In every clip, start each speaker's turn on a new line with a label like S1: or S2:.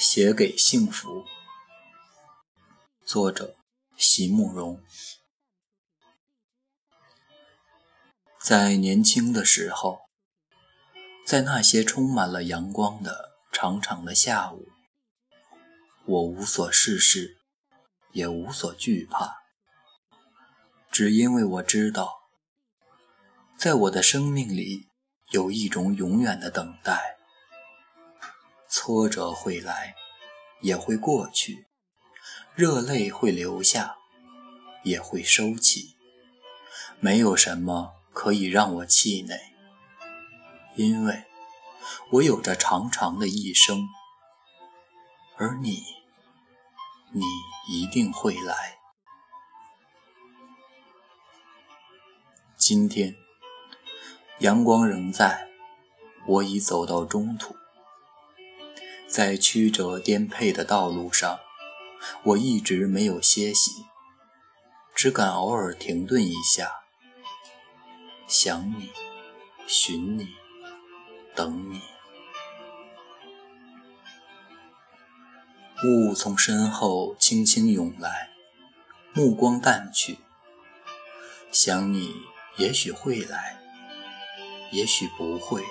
S1: 写给幸福，作者席慕容。在年轻的时候，在那些充满了阳光的长长的下午，我无所事事，也无所惧怕，只因为我知道，在我的生命里有一种永远的等待。挫折会来，也会过去；热泪会流下，也会收起。没有什么可以让我气馁，因为我有着长长的一生。而你，你一定会来。今天，阳光仍在，我已走到中途。在曲折颠沛的道路上，我一直没有歇息，只敢偶尔停顿一下，想你，寻你，等你。雾从身后轻轻涌来，目光淡去，想你，也许会来，也许不会，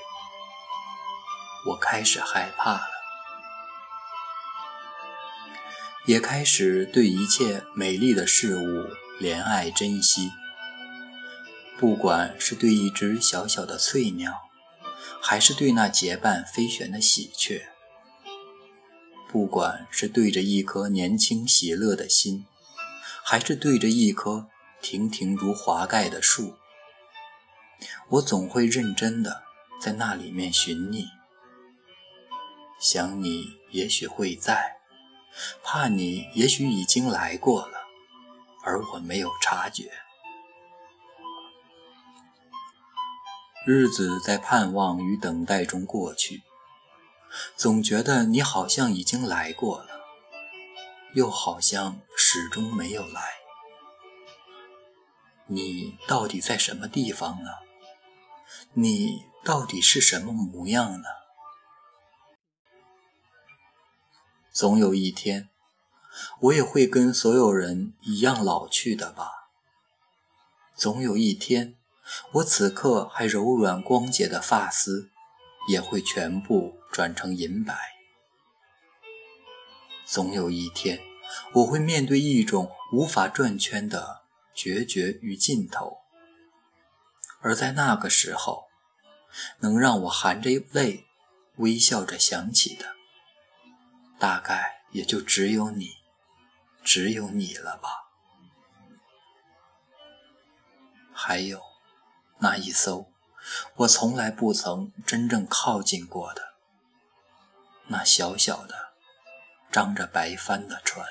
S1: 我开始害怕了。也开始对一切美丽的事物怜爱珍惜，不管是对一只小小的翠鸟，还是对那结伴飞旋的喜鹊；不管是对着一颗年轻喜乐的心，还是对着一棵亭亭如华盖的树，我总会认真的在那里面寻你，想你，也许会在。怕你也许已经来过了，而我没有察觉。日子在盼望与等待中过去，总觉得你好像已经来过了，又好像始终没有来。你到底在什么地方呢？你到底是什么模样呢？总有一天，我也会跟所有人一样老去的吧。总有一天，我此刻还柔软光洁的发丝，也会全部转成银白。总有一天，我会面对一种无法转圈的决绝与尽头，而在那个时候，能让我含着泪，微笑着想起的。大概也就只有你，只有你了吧。还有那一艘我从来不曾真正靠近过的那小小的、张着白帆的船。